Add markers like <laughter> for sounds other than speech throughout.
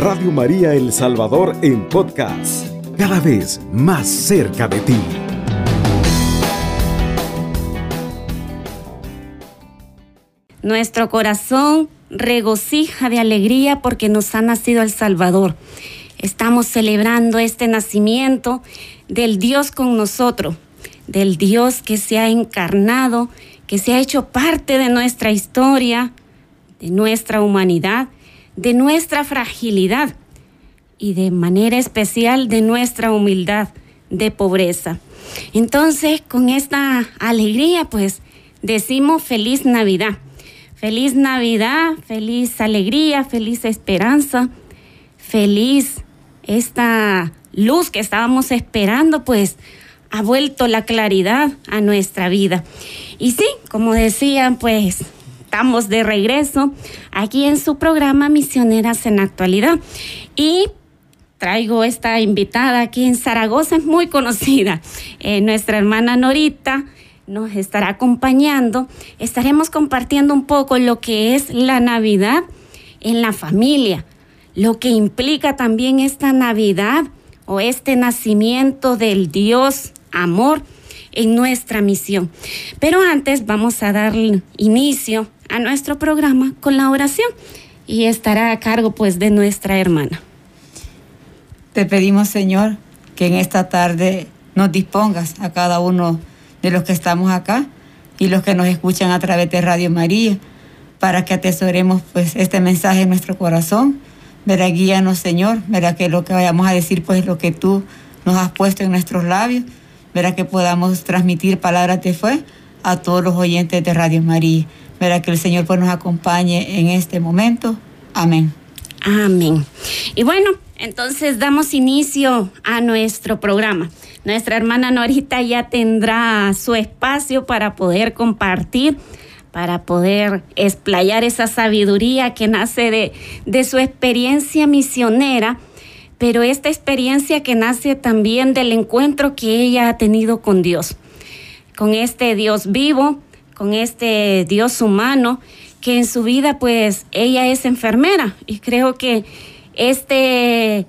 Radio María El Salvador en podcast, cada vez más cerca de ti. Nuestro corazón regocija de alegría porque nos ha nacido el Salvador. Estamos celebrando este nacimiento del Dios con nosotros, del Dios que se ha encarnado, que se ha hecho parte de nuestra historia, de nuestra humanidad, de nuestra fragilidad y de manera especial de nuestra humildad, de pobreza. Entonces, con esta alegría, pues decimos feliz Navidad. Feliz Navidad, feliz alegría, feliz esperanza, feliz esta luz que estábamos esperando, pues ha vuelto la claridad a nuestra vida. Y sí, como decían, pues estamos de regreso aquí en su programa Misioneras en Actualidad. Y traigo esta invitada aquí en Zaragoza, es muy conocida, eh, nuestra hermana Norita nos estará acompañando. Estaremos compartiendo un poco lo que es la Navidad en la familia, lo que implica también esta Navidad o este nacimiento del Dios amor en nuestra misión. Pero antes vamos a dar inicio a nuestro programa con la oración y estará a cargo pues de nuestra hermana. Te pedimos Señor que en esta tarde nos dispongas a cada uno de los que estamos acá y los que nos escuchan a través de Radio María para que atesoremos pues este mensaje en nuestro corazón. Verá, guíanos Señor, verá que lo que vayamos a decir pues lo que tú nos has puesto en nuestros labios verá que podamos transmitir palabras de fe a todos los oyentes de Radio María. Verá que el Señor pues nos acompañe en este momento. Amén. Amén. Y bueno, entonces damos inicio a nuestro programa. Nuestra hermana Norita ya tendrá su espacio para poder compartir, para poder explayar esa sabiduría que nace de, de su experiencia misionera pero esta experiencia que nace también del encuentro que ella ha tenido con Dios, con este Dios vivo, con este Dios humano, que en su vida pues ella es enfermera y creo que este,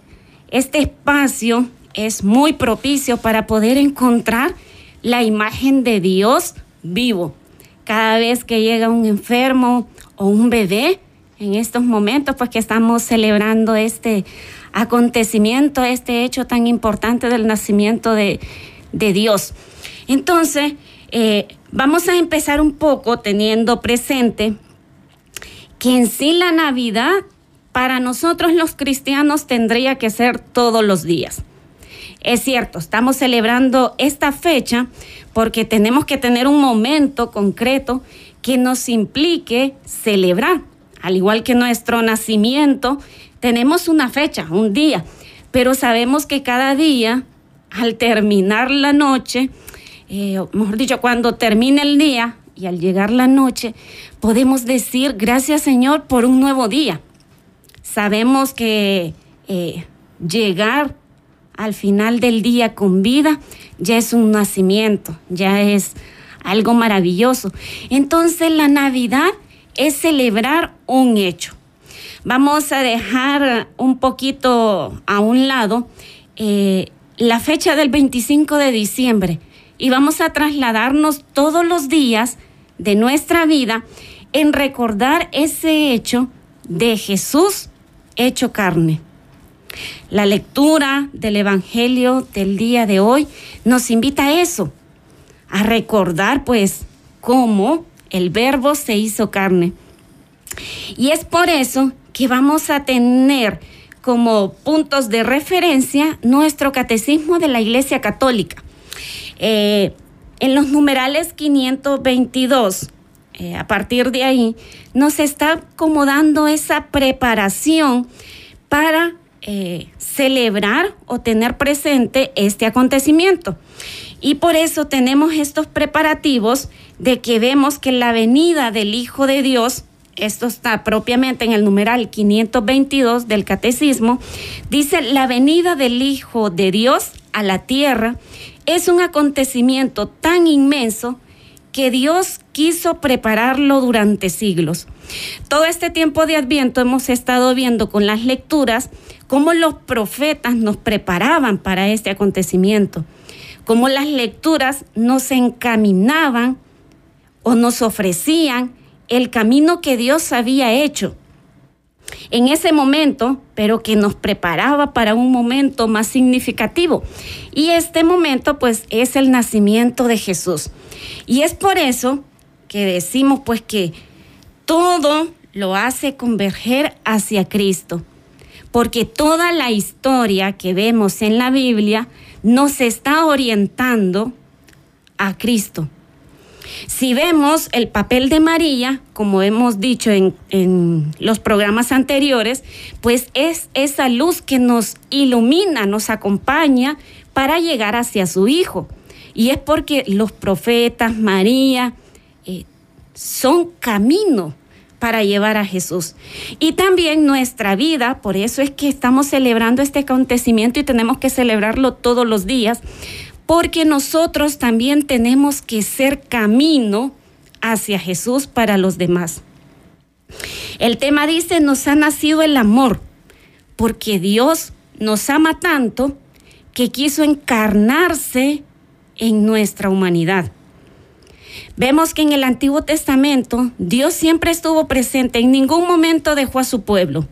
este espacio es muy propicio para poder encontrar la imagen de Dios vivo. Cada vez que llega un enfermo o un bebé, en estos momentos pues que estamos celebrando este acontecimiento, este hecho tan importante del nacimiento de, Dios. Entonces, eh, vamos a empezar un poco teniendo presente que en sí la Navidad para nosotros los cristianos tendría que ser todos los días. Es cierto, estamos celebrando esta fecha porque tenemos que tener un momento concreto que nos implique celebrar, al igual que nuestro nacimiento tenemos una fecha, un día, pero sabemos que cada día, al terminar la noche, eh, mejor dicho, cuando termine el día y al llegar la noche, podemos decir gracias Señor por un nuevo día. Sabemos que eh, llegar al final del día con vida ya es un nacimiento, ya es algo maravilloso. Entonces la Navidad es celebrar un hecho. Vamos a dejar un poquito a un lado eh, la fecha del 25 de diciembre y vamos a trasladarnos todos los días de nuestra vida en recordar ese hecho de Jesús hecho carne. La lectura del Evangelio del día de hoy nos invita a eso, a recordar pues cómo el verbo se hizo carne. Y es por eso que vamos a tener como puntos de referencia nuestro catecismo de la Iglesia Católica. Eh, en los numerales 522, eh, a partir de ahí, nos está como dando esa preparación para eh, celebrar o tener presente este acontecimiento. Y por eso tenemos estos preparativos de que vemos que la venida del Hijo de Dios esto está propiamente en el numeral 522 del Catecismo, dice, la venida del Hijo de Dios a la tierra es un acontecimiento tan inmenso que Dios quiso prepararlo durante siglos. Todo este tiempo de Adviento hemos estado viendo con las lecturas cómo los profetas nos preparaban para este acontecimiento, cómo las lecturas nos encaminaban o nos ofrecían el camino que Dios había hecho en ese momento, pero que nos preparaba para un momento más significativo. Y este momento pues es el nacimiento de Jesús. Y es por eso que decimos pues que todo lo hace converger hacia Cristo. Porque toda la historia que vemos en la Biblia nos está orientando a Cristo. Si vemos el papel de María, como hemos dicho en, los programas anteriores, pues es esa luz que nos ilumina, nos acompaña para llegar hacia su Hijo. Y es porque los profetas, María, eh, son camino para llevar a Jesús. Y también nuestra vida, por eso es que estamos celebrando este acontecimiento y tenemos que celebrarlo todos los días, porque nosotros también tenemos que ser camino hacia Jesús para los demás. El tema dice, nos ha nacido el amor, porque Dios nos ama tanto que quiso encarnarse en nuestra humanidad. Vemos que en el Antiguo Testamento Dios siempre estuvo presente, en ningún momento dejó a su pueblo.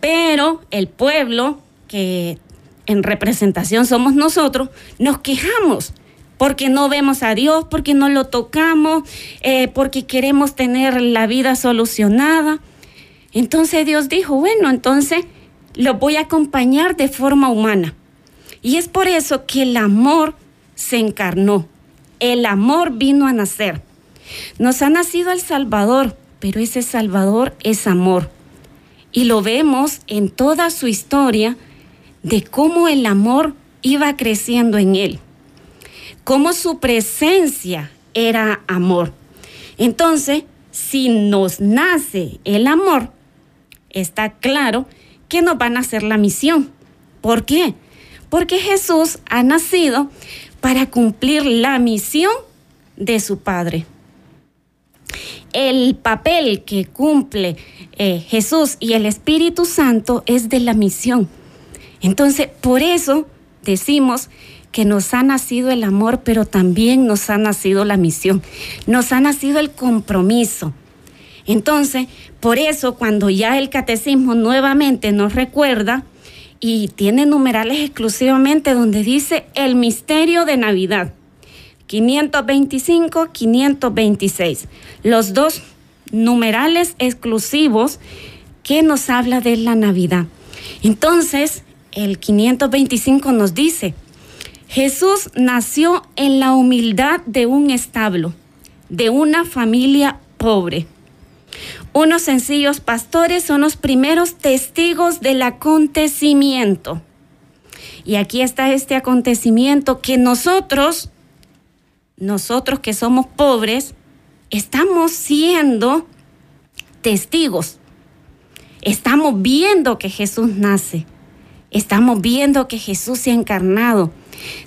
Pero el pueblo que en representación somos nosotros, nos quejamos porque no vemos a Dios, porque no lo tocamos, eh, porque queremos tener la vida solucionada. Entonces Dios dijo, bueno, entonces lo voy a acompañar de forma humana. Y es por eso que el amor se encarnó, el amor vino a nacer. Nos ha nacido el Salvador, pero ese Salvador es amor. Y lo vemos en toda su historia de cómo el amor iba creciendo en él, cómo su presencia era amor. Entonces, si nos nace el amor, está claro que nos van a hacer la misión. ¿Por qué? Porque Jesús ha nacido para cumplir la misión de su Padre. El papel que cumple eh, Jesús y el Espíritu Santo es de la misión entonces, por eso decimos que nos ha nacido el amor, pero también nos ha nacido la misión, nos ha nacido el compromiso. Entonces, por eso cuando ya el catecismo nuevamente nos recuerda y tiene numerales exclusivamente donde dice el misterio de Navidad, 525, 526, los dos numerales exclusivos que nos habla de la Navidad. Entonces, el 525 nos dice, Jesús nació en la humildad de un establo, de una familia pobre. Unos sencillos pastores son los primeros testigos del acontecimiento. Y aquí está este acontecimiento que nosotros, nosotros que somos pobres, estamos siendo testigos. Estamos viendo que Jesús nace. Estamos viendo que Jesús se ha encarnado.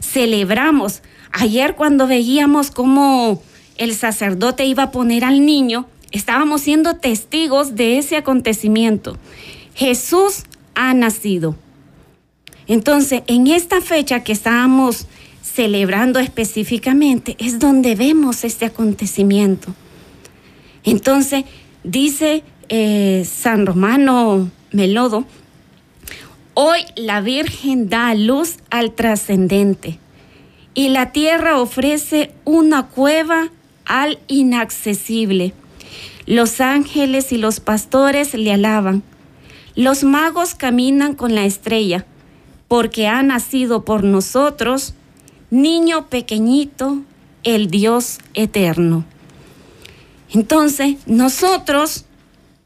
Celebramos. Ayer cuando veíamos cómo el sacerdote iba a poner al niño, estábamos siendo testigos de ese acontecimiento. Jesús ha nacido. Entonces, en esta fecha que estábamos celebrando específicamente, es donde vemos este acontecimiento. Entonces, dice eh, San Romano Melodo, Hoy la Virgen da luz al trascendente y la tierra ofrece una cueva al inaccesible. Los ángeles y los pastores le alaban. Los magos caminan con la estrella, porque ha nacido por nosotros, niño pequeñito, el Dios eterno. Entonces, nosotros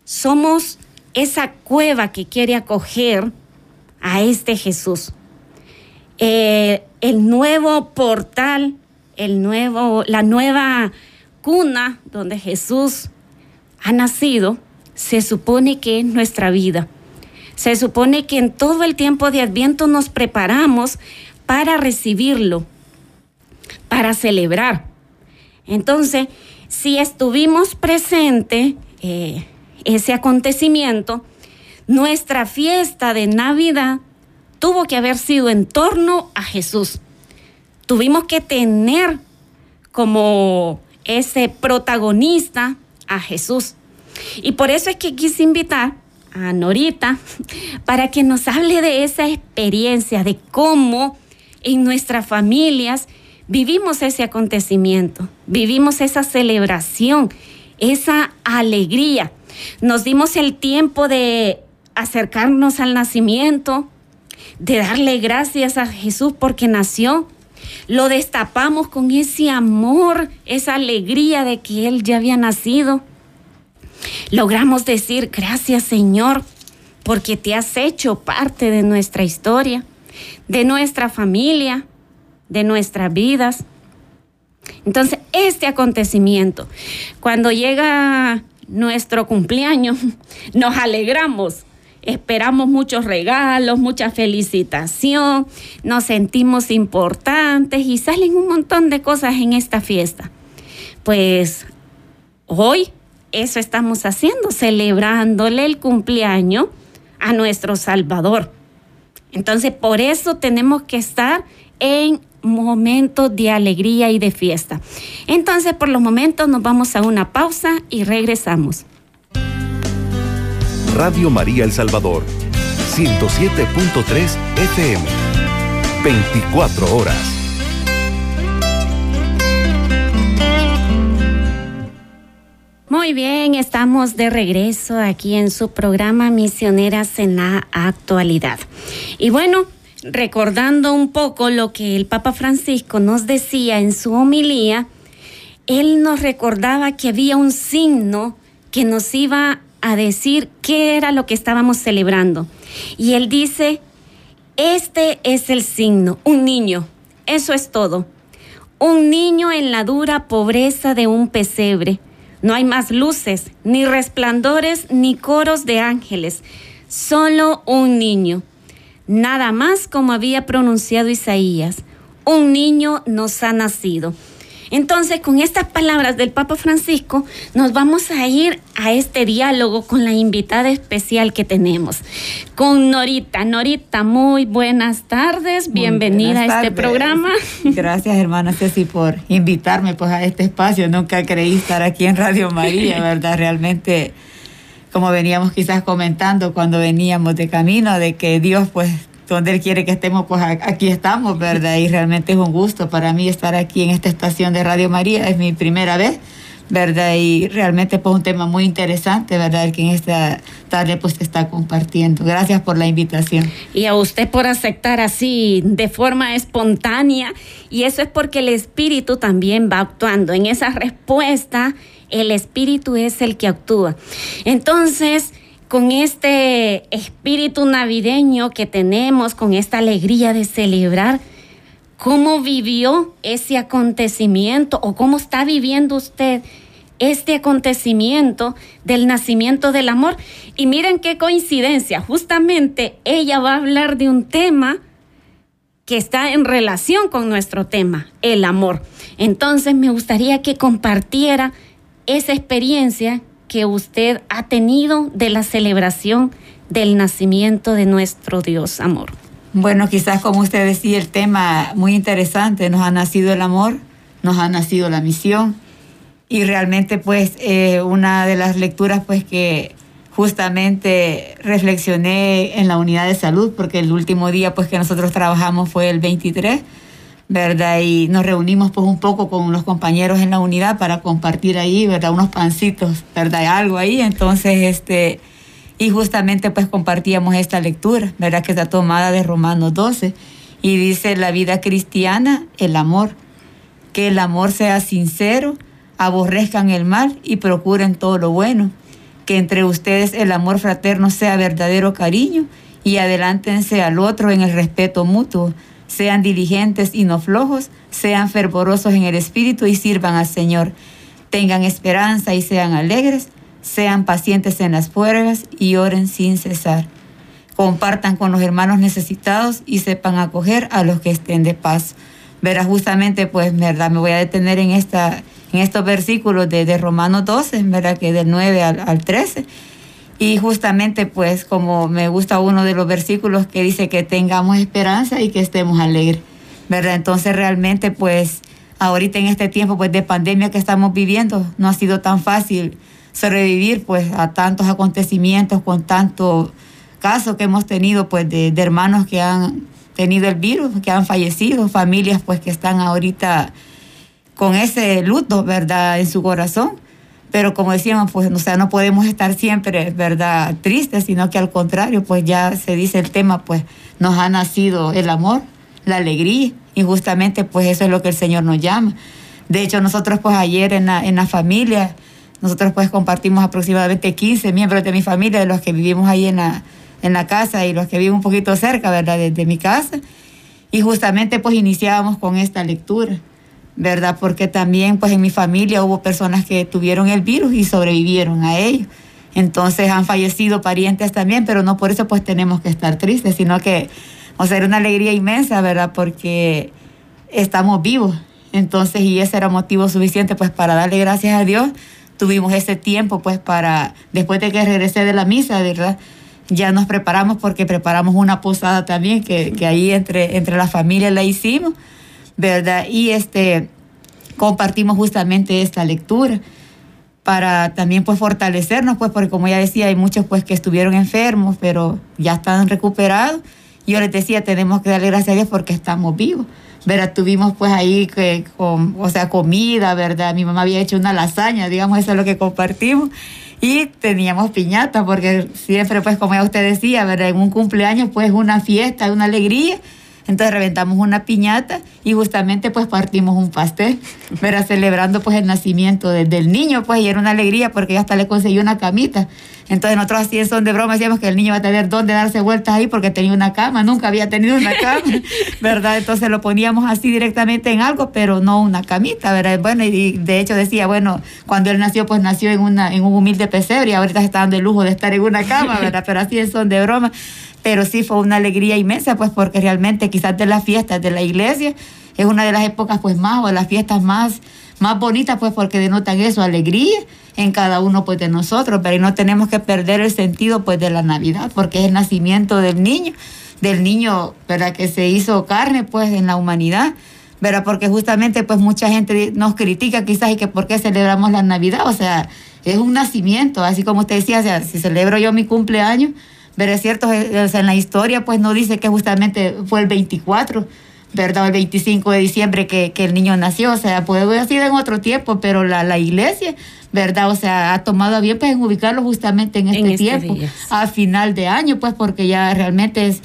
somos esa cueva que quiere acoger a este Jesús. Eh, el nuevo portal, el nuevo, la nueva cuna donde Jesús ha nacido, se supone que es nuestra vida. Se supone que en todo el tiempo de Adviento nos preparamos para recibirlo, para celebrar. Entonces, si estuvimos presentes, eh, ese acontecimiento, nuestra fiesta de Navidad tuvo que haber sido en torno a Jesús. Tuvimos que tener como ese protagonista a Jesús. Y por eso es que quise invitar a Norita <laughs> para que nos hable de esa experiencia, de cómo en nuestras familias vivimos ese acontecimiento, vivimos esa celebración, esa alegría. Nos dimos el tiempo de acercarnos al nacimiento, de darle gracias a Jesús porque nació. Lo destapamos con ese amor, esa alegría de que Él ya había nacido. Logramos decir gracias Señor porque te has hecho parte de nuestra historia, de nuestra familia, de nuestras vidas. Entonces, este acontecimiento, cuando llega nuestro cumpleaños, <laughs> nos alegramos, esperamos muchos regalos, mucha felicitación, nos sentimos importantes y salen un montón de cosas en esta fiesta. Pues hoy eso estamos haciendo, celebrándole el cumpleaños a nuestro Salvador. Entonces, por eso tenemos que estar en momentos de alegría y de fiesta. Entonces, por los momentos nos vamos a una pausa y regresamos. Radio María El Salvador, 107.3 FM, 24 horas. Muy bien, estamos de regreso aquí en su programa Misioneras en la Actualidad. Y bueno, recordando un poco lo que el Papa Francisco nos decía en su homilía, él nos recordaba que había un signo que nos iba a decir qué era lo que estábamos celebrando. Y él dice, este es el signo, un niño, eso es todo. Un niño en la dura pobreza de un pesebre no hay más luces, ni resplandores, ni coros de ángeles, solo un niño. Nada más como había pronunciado Isaías, un niño nos ha nacido. Entonces, con estas palabras del Papa Francisco, nos vamos a ir a este diálogo con la invitada especial que tenemos, con Norita. Norita, muy buenas tardes, bienvenida a este programa. <laughs> Gracias, hermana Ceci, por invitarme pues, a este espacio. Nunca creí estar aquí en Radio María, <laughs> ¿verdad? Realmente, como veníamos quizás comentando cuando veníamos de camino, de que Dios pues donde Él quiere que estemos, pues aquí estamos, ¿verdad? Y realmente es un gusto para mí estar aquí en esta estación de Radio María, es mi primera vez. ¿verdad? Y realmente pues un tema muy interesante, ¿verdad? El que en esta tarde pues está compartiendo. Gracias por la invitación. Y a usted por aceptar así de forma espontánea. Y eso es porque el Espíritu también va actuando. En esa respuesta, el Espíritu es el que actúa. Entonces, con este espíritu navideño que tenemos, con esta alegría de celebrar, ¿cómo vivió ese acontecimiento o cómo está viviendo usted este acontecimiento del nacimiento del amor? Y miren qué coincidencia, justamente ella va a hablar de un tema que está en relación con nuestro tema, el amor. Entonces me gustaría que compartiera esa experiencia que usted ha tenido de la celebración del nacimiento de nuestro Dios amor. Bueno, quizás como usted decía, el tema muy interesante, nos ha nacido el amor, nos ha nacido la misión y realmente pues eh, una de las lecturas pues que justamente reflexioné en la unidad de salud porque el último día pues que nosotros trabajamos fue el 23 ¿verdad? Y nos reunimos pues un poco con los compañeros en la unidad para compartir ahí, ¿verdad? Unos pancitos, ¿verdad? Algo ahí. Entonces, este, y justamente pues compartíamos esta lectura, ¿verdad? Que está tomada de Romanos 12 y dice la vida cristiana, el amor. Que el amor sea sincero, aborrezcan el mal y procuren todo lo bueno. Que entre ustedes el amor fraterno sea verdadero cariño y adelántense al otro en el respeto mutuo sean diligentes y no flojos, sean fervorosos en el espíritu y sirvan al Señor. Tengan esperanza y sean alegres, sean pacientes en las pruebas y oren sin cesar. Compartan con los hermanos necesitados y sepan acoger a los que estén de paz. Verá, justamente, pues, verdad, me voy a detener en esta, en estos versículos de, de Romanos 12, ¿verdad? Que del 9 al, al 13. Y justamente pues como me gusta uno de los versículos que dice que tengamos esperanza y que estemos alegres, ¿verdad? Entonces realmente pues ahorita en este tiempo pues de pandemia que estamos viviendo no ha sido tan fácil sobrevivir pues a tantos acontecimientos con tantos casos que hemos tenido pues de, de hermanos que han tenido el virus, que han fallecido, familias pues que están ahorita con ese luto, ¿verdad? En su corazón pero como decíamos, pues, o sea, no podemos estar siempre, ¿verdad?, tristes, sino que al contrario, pues ya se dice el tema, pues nos ha nacido el amor, la alegría, y justamente pues eso es lo que el Señor nos llama. De hecho, nosotros pues ayer en la, en la familia, nosotros pues compartimos aproximadamente 15 miembros de mi familia, de los que vivimos ahí en la, en la casa y los que viven un poquito cerca, ¿verdad?, de, de mi casa. Y justamente pues iniciábamos con esta lectura. ¿Verdad? Porque también pues en mi familia hubo personas que tuvieron el virus y sobrevivieron a ello. Entonces han fallecido parientes también, pero no por eso pues tenemos que estar tristes, sino que, o sea, era una alegría inmensa, ¿verdad? Porque estamos vivos. Entonces, y ese era motivo suficiente pues para darle gracias a Dios. Tuvimos ese tiempo pues para, después de que regresé de la misa, ¿verdad? Ya nos preparamos porque preparamos una posada también, que, que ahí entre, entre la familia la hicimos ¿verdad? Y este, compartimos justamente esta lectura para también pues fortalecernos, pues porque como ya decía, hay muchos pues que estuvieron enfermos, pero ya están recuperados. Yo les decía, tenemos que darle gracias a Dios porque estamos vivos. ¿verdad? Tuvimos pues ahí que, con, o sea, comida, ¿verdad? Mi mamá había hecho una lasaña, digamos, eso es lo que compartimos. Y teníamos piñata, porque siempre, pues, como ya usted decía, ¿verdad? En un cumpleaños, pues, una fiesta, una alegría. Entonces reventamos una piñata y justamente pues partimos un pastel, pero celebrando pues el nacimiento del niño, pues y era una alegría porque hasta le conseguí una camita. Entonces nosotros así en son de broma decíamos que el niño va a tener dónde darse vueltas ahí porque tenía una cama, nunca había tenido una cama, <laughs> ¿verdad? Entonces lo poníamos así directamente en algo, pero no una camita, ¿verdad? Bueno, y de hecho decía, bueno, cuando él nació, pues nació en, una, en un humilde pesebre y ahorita se está dando el lujo de estar en una cama, ¿verdad? Pero así en son de broma pero sí fue una alegría inmensa, pues porque realmente quizás de las fiestas de la iglesia es una de las épocas pues más, o de las fiestas más, más bonitas, pues porque denotan eso, alegría en cada uno pues de nosotros, pero no tenemos que perder el sentido pues de la Navidad, porque es el nacimiento del niño, del niño, ¿verdad? Que se hizo carne pues en la humanidad. ¿verdad? Porque justamente pues mucha gente nos critica quizás y que por qué celebramos la Navidad, o sea, es un nacimiento, así como usted decía, o sea, si celebro yo mi cumpleaños, pero es cierto, eh, en la historia pues no dice que justamente fue el 24, ¿verdad? El 25 de diciembre que, el niño nació, o sea, puede haber sido en otro tiempo, pero la, la iglesia, ¿verdad? O sea, ha tomado a bien pues en ubicarlo justamente en este, este tiempo, a final de año, pues porque ya realmente es,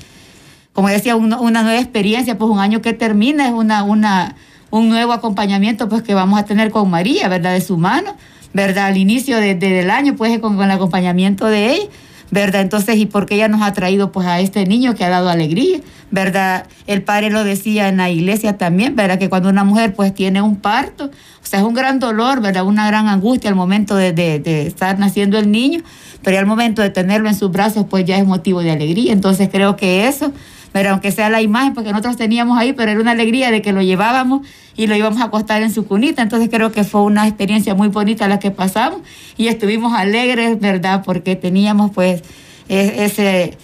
como decía, una, nueva experiencia, pues un año que termina es una, una, un nuevo acompañamiento pues que vamos a tener con María, ¿verdad? De su mano, ¿verdad? Al inicio de, del año, pues con, con el acompañamiento de ella ¿verdad? Entonces, ¿y por qué ella nos ha traído pues a este niño que ha dado alegría, ¿verdad? El padre lo decía en la iglesia también, ¿verdad? Que cuando una mujer pues tiene un parto, o sea, es un gran dolor, ¿verdad? Una gran angustia al momento de, de, estar naciendo el niño, pero al momento de tenerlo en sus brazos pues ya es motivo de alegría. Entonces creo que eso pero aunque sea la imagen, porque nosotros teníamos ahí, pero era una alegría de que lo llevábamos y lo íbamos a acostar en su cunita. Entonces creo que fue una experiencia muy bonita la que pasamos y estuvimos alegres, ¿verdad? Porque teníamos pues e-, ese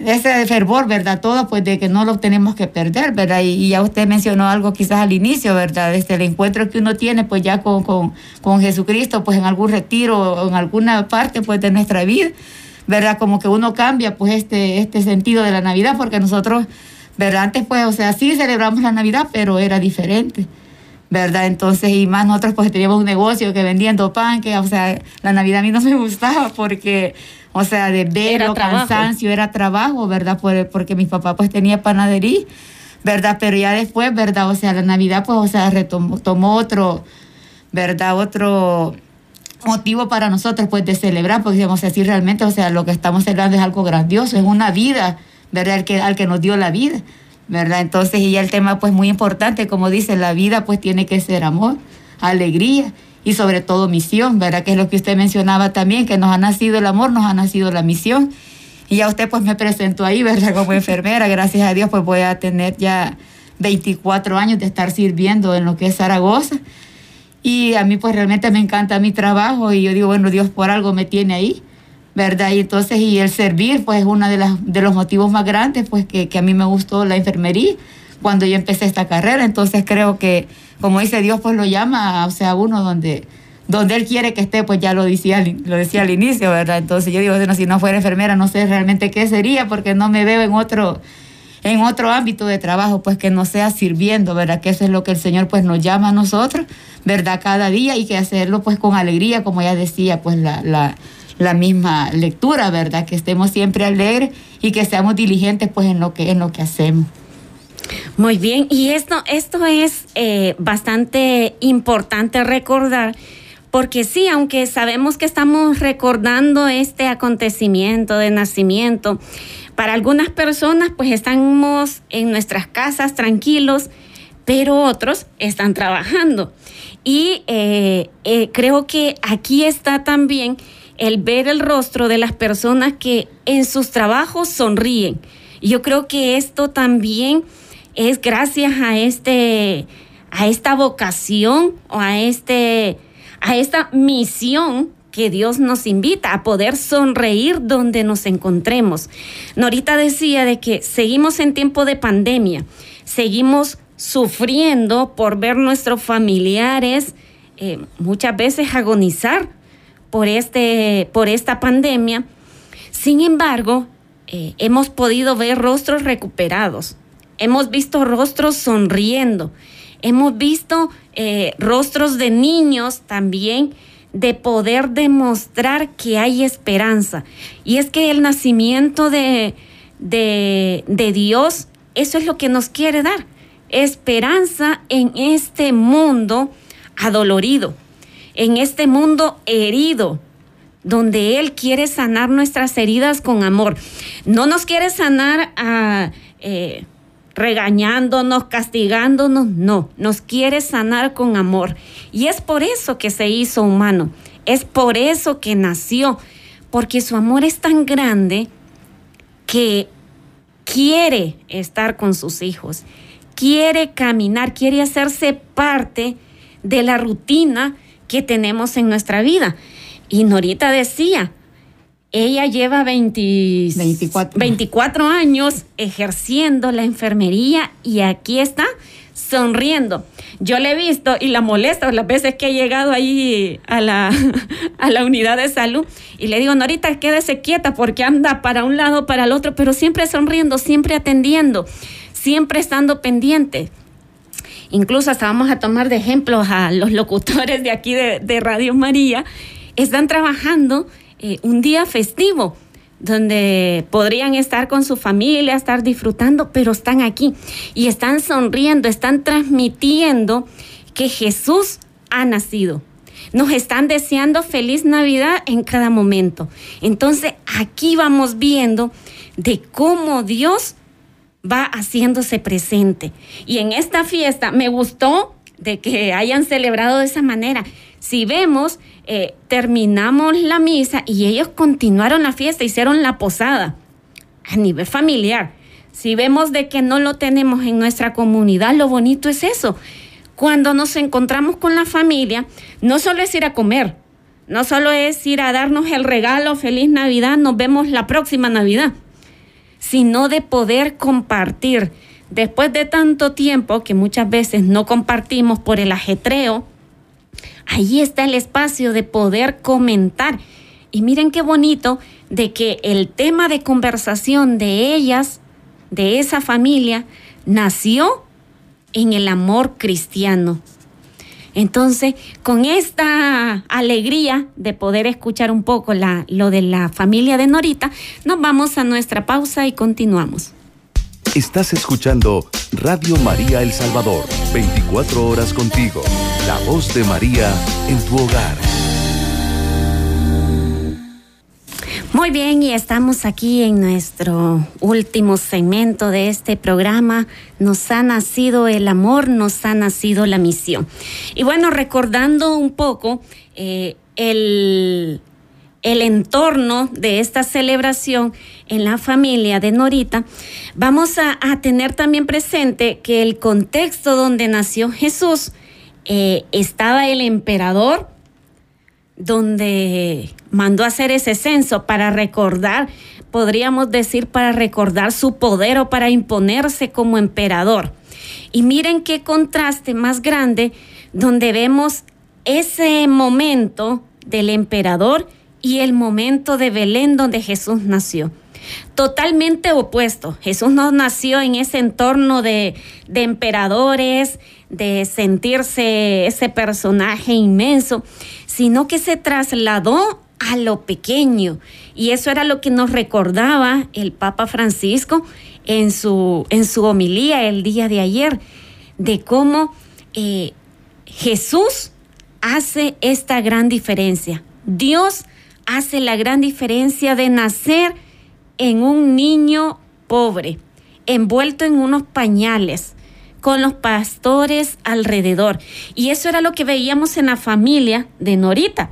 ese fervor, ¿verdad? Todo, pues de que no lo tenemos que perder, ¿verdad? Y, ya usted mencionó algo quizás al inicio, ¿verdad? Desde el encuentro que uno tiene, pues ya con, con, con Jesucristo, pues en algún retiro o en alguna parte, pues de nuestra vida, ¿verdad? Como que uno cambia pues este, este sentido de la Navidad, porque nosotros, ¿verdad? Antes pues, o sea, sí celebramos la Navidad, pero era diferente. ¿verdad? Entonces, y más nosotros pues teníamos un negocio que vendiendo pan, que, o sea, la Navidad a mí no me <laughs> gustaba porque, o sea, de ver era cansancio, era trabajo, ¿verdad? porque mi papá pues tenía panadería, ¿verdad? Pero ya después, ¿verdad? O sea, la Navidad pues, o sea, retomó, tomó otro, ¿verdad? Otro motivo para nosotros pues de celebrar, porque digamos así realmente, o sea, lo que estamos celebrando es algo grandioso, es una vida, ¿verdad? El que, al que nos dio la vida, ¿verdad? Entonces, y ya el tema pues muy importante, como dice, la vida pues tiene que ser amor, alegría y sobre todo misión, ¿verdad? Que es lo que usted mencionaba también, que nos ha nacido el amor, nos ha nacido la misión. Y ya usted pues me presentó ahí, ¿verdad? Como enfermera, gracias a Dios pues voy a tener ya 24 años de estar sirviendo en lo que es Zaragoza Y a mí pues realmente me encanta mi trabajo y yo digo, bueno, Dios por algo me tiene ahí, ¿verdad? Y entonces, y el servir pues es uno de, las, de los motivos más grandes pues que, que a mí me gustó la enfermería cuando yo empecé esta carrera. Entonces creo que, como dice Dios, pues lo llama, o sea, uno donde donde él quiere que esté, pues ya lo decía, lo decía al inicio, ¿verdad? Entonces yo digo, bueno, si no fuera enfermera, no sé realmente qué sería, porque no me veo en otro, en otro ámbito de trabajo, pues que no sea sirviendo, ¿verdad? Que eso es lo que el Señor pues nos llama a nosotros, ¿verdad? Cada día y que hacerlo pues con alegría, como ya decía, pues la, la, la misma lectura, ¿verdad? Que estemos siempre alegres y que seamos diligentes pues en lo que, en lo que hacemos. Muy bien, y esto, esto es eh, bastante importante recordar porque sí, aunque sabemos que estamos recordando este acontecimiento de nacimiento, para algunas personas pues estamos en nuestras casas tranquilos, pero otros están trabajando. Y eh, eh, creo que aquí está también el ver el rostro de las personas que en sus trabajos sonríen. Yo creo que esto también es gracias a este a esta vocación o a este a esta misión que Dios nos invita a poder sonreír donde nos encontremos. Norita decía de que seguimos en tiempo de pandemia, seguimos sufriendo por ver nuestros familiares eh, muchas veces agonizar por, este, por esta pandemia. Sin embargo, eh, hemos podido ver rostros recuperados, hemos visto rostros sonriendo, hemos visto eh, rostros de niños también de poder demostrar que hay esperanza. Y es que el nacimiento de, de, de Dios, eso es lo que nos quiere dar, esperanza en este mundo adolorido, en este mundo herido, donde Él quiere sanar nuestras heridas con amor. No nos quiere sanar a... Eh, regañándonos, castigándonos, no, nos quiere sanar con amor. Y es por eso que se hizo humano, es por eso que nació, porque su amor es tan grande que quiere estar con sus hijos, quiere caminar, quiere hacerse parte de la rutina que tenemos en nuestra vida. Y Norita decía, ella lleva 24. años ejerciendo la enfermería y aquí está sonriendo. Yo le he visto y la molesto las veces que he llegado ahí a la, <laughs> a la unidad de salud y le digo, Norita, quédese quieta porque anda para un lado, para el otro, pero siempre sonriendo, siempre atendiendo, siempre estando pendiente. Incluso hasta vamos a tomar de ejemplo a los locutores de aquí de, de Radio María, están trabajando eh, un día festivo donde podrían estar con su familia, estar disfrutando, pero están aquí y están sonriendo, están transmitiendo que Jesús ha nacido. Nos están deseando feliz Navidad en cada momento. Entonces aquí vamos viendo de cómo Dios va haciéndose presente. Y en esta fiesta me gustó de que hayan celebrado de esa manera. Si vemos, eh, terminamos la misa y ellos continuaron la fiesta, hicieron la posada a nivel familiar. Si vemos de que no lo tenemos en nuestra comunidad, lo bonito es eso. Cuando nos encontramos con la familia, no solo es ir a comer, no solo es ir a darnos el regalo, feliz Navidad, nos vemos la próxima Navidad, sino de poder compartir. Después de tanto tiempo que muchas veces no compartimos por el ajetreo, ahí está el espacio de poder comentar. Y miren qué bonito de que el tema de conversación de ellas, de esa familia, nació en el amor cristiano. Entonces, con esta alegría de poder escuchar un poco la, lo de la familia de Norita, nos vamos a nuestra pausa y continuamos. Estás escuchando Radio María El Salvador, 24 horas contigo, la voz de María en tu hogar. Muy bien, y estamos aquí en nuestro último segmento de este programa. Nos ha nacido el amor, nos ha nacido la misión. Y bueno, recordando un poco eh, el, el entorno de esta celebración en la familia de Norita, vamos a, tener también presente que el contexto donde nació Jesús eh, estaba el emperador donde mandó hacer ese censo para recordar, podríamos decir, para recordar su poder o para imponerse como emperador. Y miren qué contraste más grande donde vemos ese momento del emperador y el momento de Belén donde Jesús nació. Totalmente opuesto. Jesús no nació en ese entorno de, emperadores, de sentirse ese personaje inmenso, sino que se trasladó a lo pequeño. Y eso era lo que nos recordaba el Papa Francisco en su, en su homilía el día de ayer, de cómo eh, Jesús hace esta gran diferencia. Dios hace la gran diferencia de nacer en un niño pobre, envuelto en unos pañales, con los pastores alrededor. Y eso era lo que veíamos en la familia de Norita,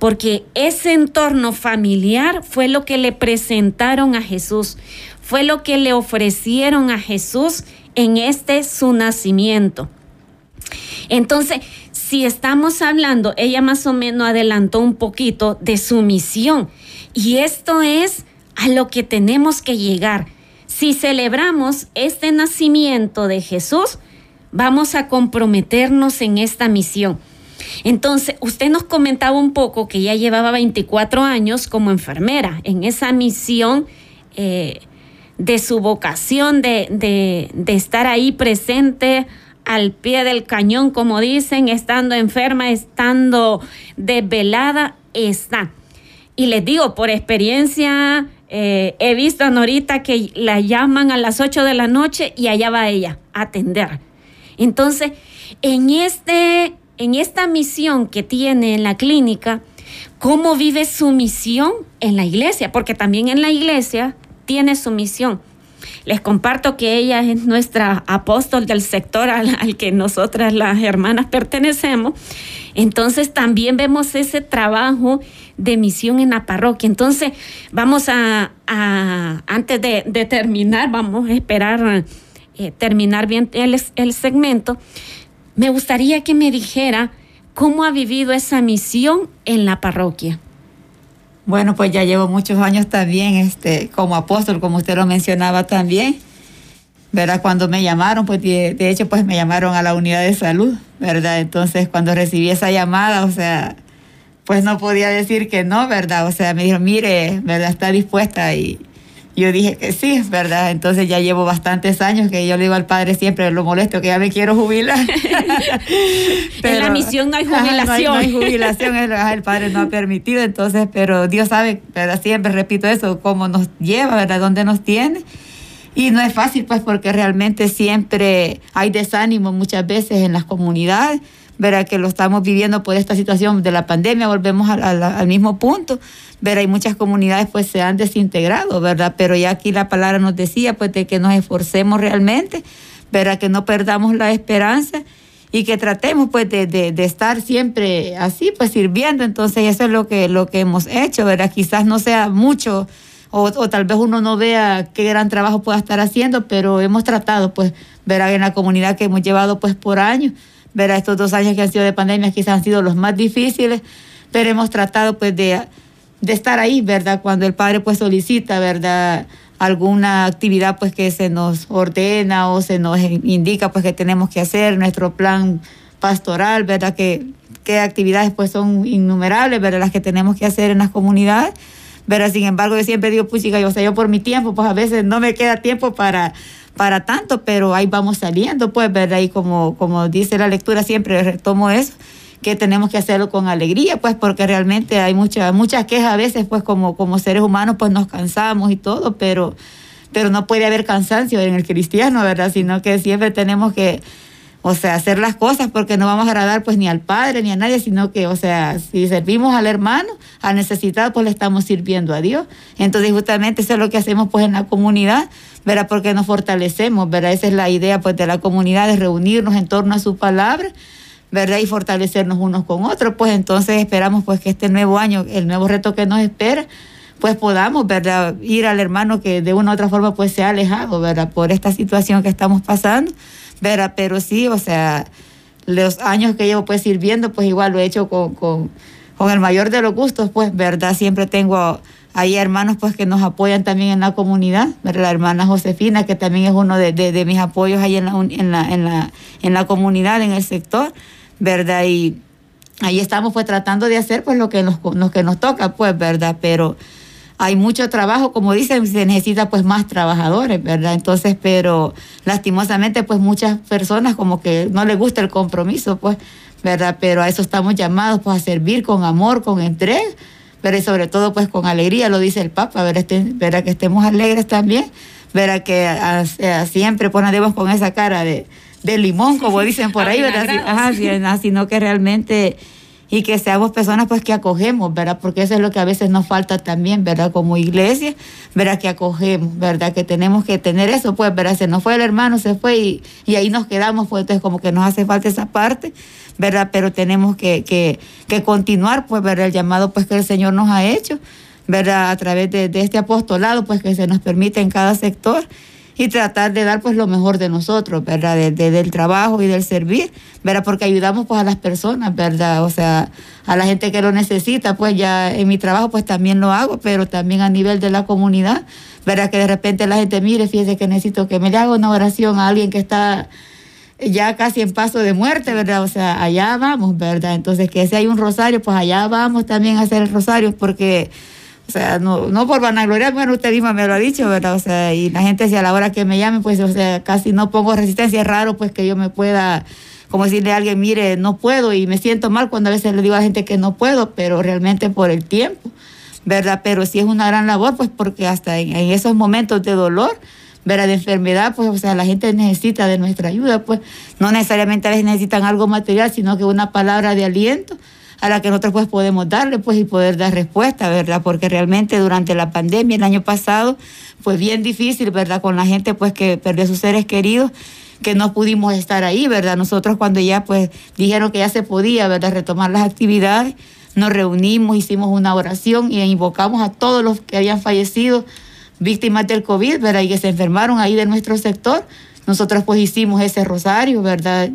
porque ese entorno familiar fue lo que le presentaron a Jesús, fue lo que le ofrecieron a Jesús en este su nacimiento. Entonces, si estamos hablando, ella más o menos adelantó un poquito de su misión. Y esto es a lo que tenemos que llegar si celebramos este nacimiento de Jesús, vamos a comprometernos en esta misión. Entonces, usted nos comentaba un poco que ya llevaba 24 años como enfermera en esa misión eh, de su vocación de, de estar ahí presente al pie del cañón, como dicen, estando enferma, estando desvelada, está. Y les digo, por experiencia eh, he visto a Norita que la llaman a las 8 de la noche y allá va ella a atender. Entonces, en, este, en esta misión que tiene en la clínica, ¿cómo vive su misión en la iglesia? Porque también en la iglesia tiene su misión. Les comparto que ella es nuestra apóstol del sector al, al, que nosotras las hermanas pertenecemos. Entonces también vemos ese trabajo de misión en la parroquia. Entonces, vamos a, antes de, terminar, vamos a esperar eh, terminar bien el, el segmento. Me gustaría que me dijera cómo ha vivido esa misión en la parroquia. Bueno, pues ya llevo muchos años también este, como apóstol, como usted lo mencionaba también. ¿Verdad? Cuando me llamaron, pues de, de, hecho, pues me llamaron a la unidad de salud, ¿verdad? Entonces, cuando recibí esa llamada, o sea, pues no podía decir que no, ¿verdad? O sea, me dijo, mire, ¿verdad? Está dispuesta y yo dije que sí, ¿verdad? Entonces ya llevo bastantes años que yo le digo al padre siempre, lo molesto, que ya me quiero jubilar. <laughs> pero, en la misión no hay jubilación. no, hay, jubilación, <laughs> el, padre no ha permitido, entonces, pero Dios sabe, ¿verdad? Siempre repito eso, cómo nos lleva, ¿verdad? Dónde nos tiene. Y no es fácil, pues, porque realmente siempre hay desánimo muchas veces en las comunidades verá que lo estamos viviendo por esta situación de la pandemia, volvemos al mismo punto, verá, y muchas comunidades pues se han desintegrado, ¿verdad? Pero ya aquí la palabra nos decía pues de que nos esforcemos realmente, verá que no perdamos la esperanza y que tratemos pues de, de, estar siempre así, pues sirviendo. Entonces eso es lo que, lo que hemos hecho, ¿verdad? Quizás no sea mucho o, o, tal vez uno no vea qué gran trabajo pueda estar haciendo, pero hemos tratado pues, verá, en la comunidad que hemos llevado pues por años Verá, estos dos años que han sido de pandemia quizás han sido los más difíciles, pero hemos tratado pues de, de estar ahí, ¿verdad? Cuando el padre pues solicita, ¿verdad? alguna actividad pues que se nos ordena o se nos indica pues que tenemos que hacer, nuestro plan pastoral, ¿verdad? Que, que actividades pues son innumerables, ¿verdad? Las que tenemos que hacer en las comunidades. ¿verdad? Sin embargo, yo siempre digo, pues chica, yo, o sea, yo por mi tiempo, pues a veces no me queda tiempo para, para tanto, pero ahí vamos saliendo, pues, ¿verdad? Y como, como dice la lectura, siempre retomo eso, que tenemos que hacerlo con alegría, pues, porque realmente hay muchas muchas quejas a veces, pues, como, como seres humanos, pues nos cansamos y todo, pero, pero no puede haber cansancio en el cristiano, ¿verdad? Sino que siempre tenemos que o sea, hacer las cosas porque no vamos a agradar pues ni al Padre ni a nadie, sino que, o sea, si servimos al hermano, al necesitado, pues le estamos sirviendo a Dios. Entonces, justamente eso es lo que hacemos pues en la comunidad, ¿verdad? Porque nos fortalecemos, ¿verdad? Esa es la idea pues de la comunidad, de reunirnos en torno a su palabra, ¿verdad? Y fortalecernos unos con otros. Pues entonces esperamos pues que este nuevo año, el nuevo reto que nos espera, pues podamos, ¿verdad? Ir al hermano que de una u otra forma pues se ha alejado, ¿verdad? Por esta situación que estamos pasando, ¿verdad? Pero sí, o sea, los años que llevo pues sirviendo, pues igual lo he hecho con, con, con el mayor de los gustos, pues, ¿verdad? Siempre tengo hay hermanos pues que nos apoyan también en la comunidad, la hermana Josefina, que también es uno de, de, mis apoyos ahí en la, en, la, en, la, en la comunidad, en el sector, ¿verdad? Y ahí estamos pues tratando de hacer pues lo que nos, lo que nos toca, pues, ¿verdad? Pero hay mucho trabajo, como dicen, se necesita pues más trabajadores, ¿verdad? Entonces, pero lastimosamente pues muchas personas como que no les gusta el compromiso, pues, ¿verdad? Pero a eso estamos llamados pues a servir con amor, con entrega pero sobre todo pues con alegría, lo dice el Papa, verá, este, verá que estemos alegres también, verá que a, siempre ponemos con esa cara de, de limón, como dicen por ahí, ¿verdad? Ajá, sino que realmente y que seamos personas pues que acogemos, ¿verdad? Porque eso es lo que a veces nos falta también, ¿verdad? Como iglesia, ¿verdad? Que acogemos, ¿verdad? Que tenemos que tener eso, pues, ¿verdad? Se nos fue el hermano, se fue y, y ahí nos quedamos, pues entonces como que nos hace falta esa parte, ¿verdad? Pero tenemos que, que, que continuar, pues, ¿verdad? El llamado pues que el Señor nos ha hecho, ¿verdad? A través de, de este apostolado, pues que se nos permite en cada sector y tratar de dar pues lo mejor de nosotros, ¿verdad? De, del trabajo y del servir, ¿verdad? Porque ayudamos pues a las personas, ¿verdad? O sea, a la gente que lo necesita, pues ya en mi trabajo pues también lo hago, pero también a nivel de la comunidad, ¿verdad? Que de repente la gente mire, fíjese que necesito que me le haga una oración a alguien que está ya casi en paso de muerte, ¿verdad? O sea, allá vamos, ¿verdad? Entonces, que si hay un rosario, pues allá vamos también a hacer el rosario, porque o sea, no, no por vanagloria, bueno, usted misma me lo ha dicho, ¿verdad? O sea, y la gente, si a la hora que me llame, pues, o sea, casi no pongo resistencia. Es raro, pues, que yo me pueda, como decirle a alguien, mire, no puedo, y me siento mal cuando a veces le digo a la gente que no puedo, pero realmente por el tiempo, ¿verdad? Pero sí es una gran labor, pues, porque hasta en, en esos momentos de dolor, ¿verdad? De enfermedad, pues, o sea, la gente necesita de nuestra ayuda, pues, no necesariamente a veces necesitan algo material, sino que una palabra de aliento a la que nosotros pues podemos darle pues y poder dar respuesta, ¿verdad? Porque realmente durante la pandemia el año pasado fue bien difícil, ¿verdad? Con la gente pues que perdió sus seres queridos que no pudimos estar ahí, ¿verdad? Nosotros cuando ya pues dijeron que ya se podía, ¿verdad? Retomar las actividades, nos reunimos, hicimos una oración y invocamos a todos los que habían fallecido víctimas del COVID, ¿verdad? Y que se enfermaron ahí de nuestro sector. Nosotros pues hicimos ese rosario, ¿verdad?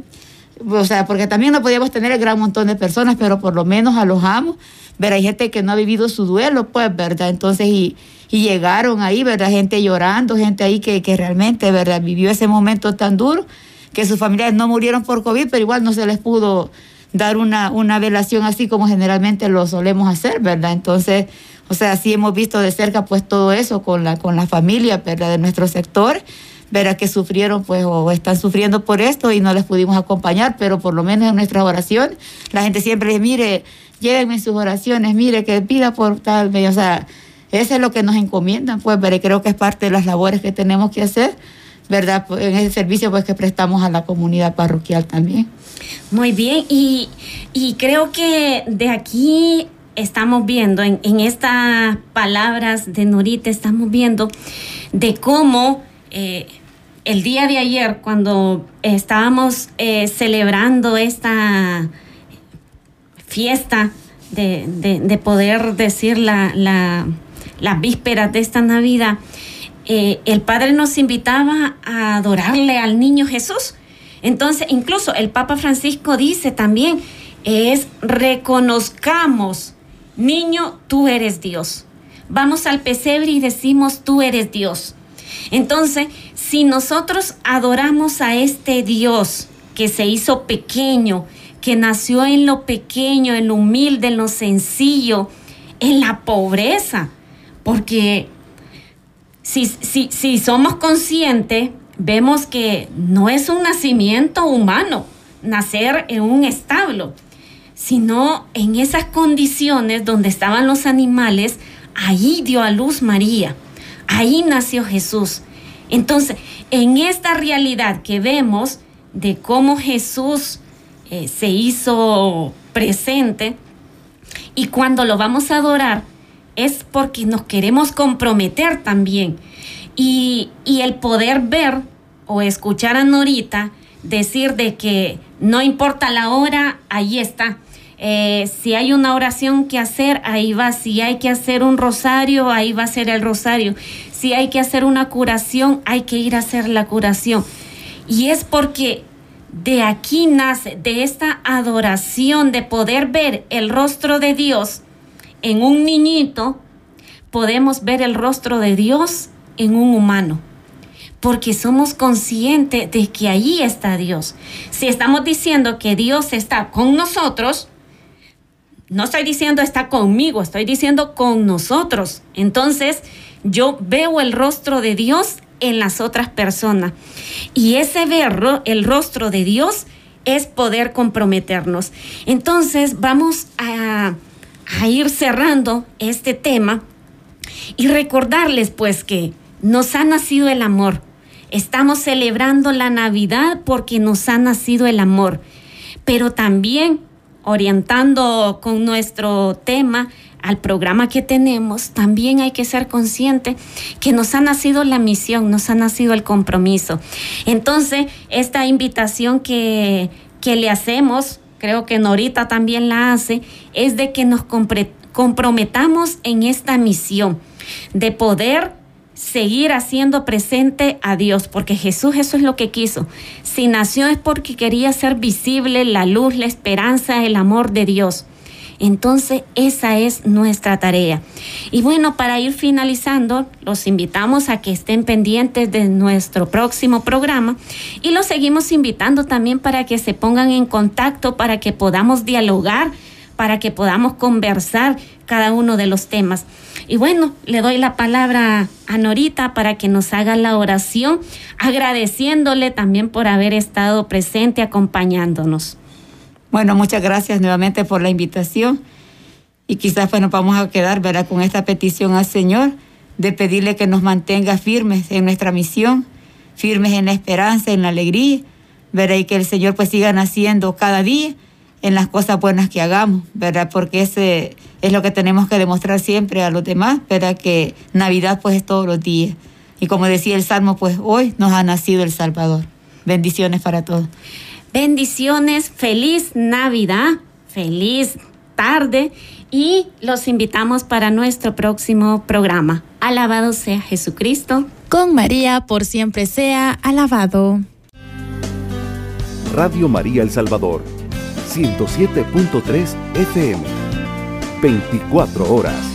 O sea, porque también no podíamos tener el gran montón de personas, pero por lo menos alojamos, ver, hay gente que no ha vivido su duelo, pues, ¿verdad? Entonces, y, y llegaron ahí, ¿verdad? Gente llorando, gente ahí que, que realmente, ¿verdad? Vivió ese momento tan duro, que sus familiares no murieron por COVID, pero igual no se les pudo dar una, una velación así como generalmente lo solemos hacer, ¿verdad? Entonces, o sea, sí hemos visto de cerca pues todo eso con la, con la familia, ¿verdad? De nuestro sector verá que sufrieron pues o están sufriendo por esto y no les pudimos acompañar, pero por lo menos en nuestras oraciones, la gente siempre dice, mire, llévenme sus oraciones, mire, que pida por tal, o sea, eso es lo que nos encomiendan, pues, pero creo que es parte de las labores que tenemos que hacer, ¿verdad? En ese servicio pues que prestamos a la comunidad parroquial también. Muy bien, y, y creo que de aquí estamos viendo, en, en estas palabras de Norita, estamos viendo de cómo... Eh, el día de ayer, cuando estábamos eh, celebrando esta fiesta de, poder decir la, la, víspera de esta Navidad, eh, el Padre nos invitaba a adorarle al niño Jesús. Entonces, incluso el Papa Francisco dice también, es reconozcamos, niño, tú eres Dios. Vamos al pesebre y decimos, tú eres Dios. Entonces, si nosotros adoramos a este Dios que se hizo pequeño, que nació en lo pequeño, en lo humilde, en lo sencillo, en la pobreza, porque si, si somos conscientes, vemos que no es un nacimiento humano nacer en un establo, sino en esas condiciones donde estaban los animales, ahí dio a luz María, ahí nació Jesús. Entonces, en esta realidad que vemos de cómo Jesús eh, se hizo presente y cuando lo vamos a adorar es porque nos queremos comprometer también. Y, el poder ver o escuchar a Norita decir de que no importa la hora, ahí está. Eh, si hay una oración que hacer, ahí va. Si hay que hacer un rosario, ahí va a ser el rosario si hay que hacer una curación, hay que ir a hacer la curación. Y es porque de aquí nace, de esta adoración, de poder ver el rostro de Dios en un niñito, podemos ver el rostro de Dios en un humano. Porque somos conscientes de que ahí está Dios. Si estamos diciendo que Dios está con nosotros, no estoy diciendo está conmigo, estoy diciendo con nosotros. Entonces, yo veo el rostro de Dios en las otras personas. Y ese ver el rostro de Dios es poder comprometernos. Entonces, vamos a, a ir cerrando este tema y recordarles pues que nos ha nacido el amor. Estamos celebrando la Navidad porque nos ha nacido el amor, pero también orientando con nuestro tema al programa que tenemos, también hay que ser consciente que nos ha nacido la misión, nos ha nacido el compromiso. Entonces, esta invitación que, que le hacemos, creo que Norita también la hace, es de que nos comprometamos en esta misión, de poder seguir haciendo presente a Dios, porque Jesús eso es lo que quiso. Si nació es porque quería ser visible la luz, la esperanza, el amor de Dios. Entonces, esa es nuestra tarea. Y bueno, para ir finalizando, los invitamos a que estén pendientes de nuestro próximo programa y los seguimos invitando también para que se pongan en contacto, para que podamos dialogar, para que podamos conversar cada uno de los temas. Y bueno, le doy la palabra a Norita para que nos haga la oración, agradeciéndole también por haber estado presente acompañándonos. Bueno, muchas gracias nuevamente por la invitación y quizás pues nos vamos a quedar, ¿verdad? Con esta petición al Señor de pedirle que nos mantenga firmes en nuestra misión, firmes en la esperanza, en la alegría, ¿verdad? Y que el Señor pues siga naciendo cada día en las cosas buenas que hagamos, ¿verdad? Porque ese es lo que tenemos que demostrar siempre a los demás, ¿verdad? Que Navidad pues es todos los días. Y como decía el Salmo, pues hoy nos ha nacido el Salvador. Bendiciones para todos. Bendiciones, feliz Navidad, feliz tarde y los invitamos para nuestro próximo programa. Alabado sea Jesucristo. Con María por siempre sea alabado. Radio María El Salvador, 107.3 FM, 24 horas.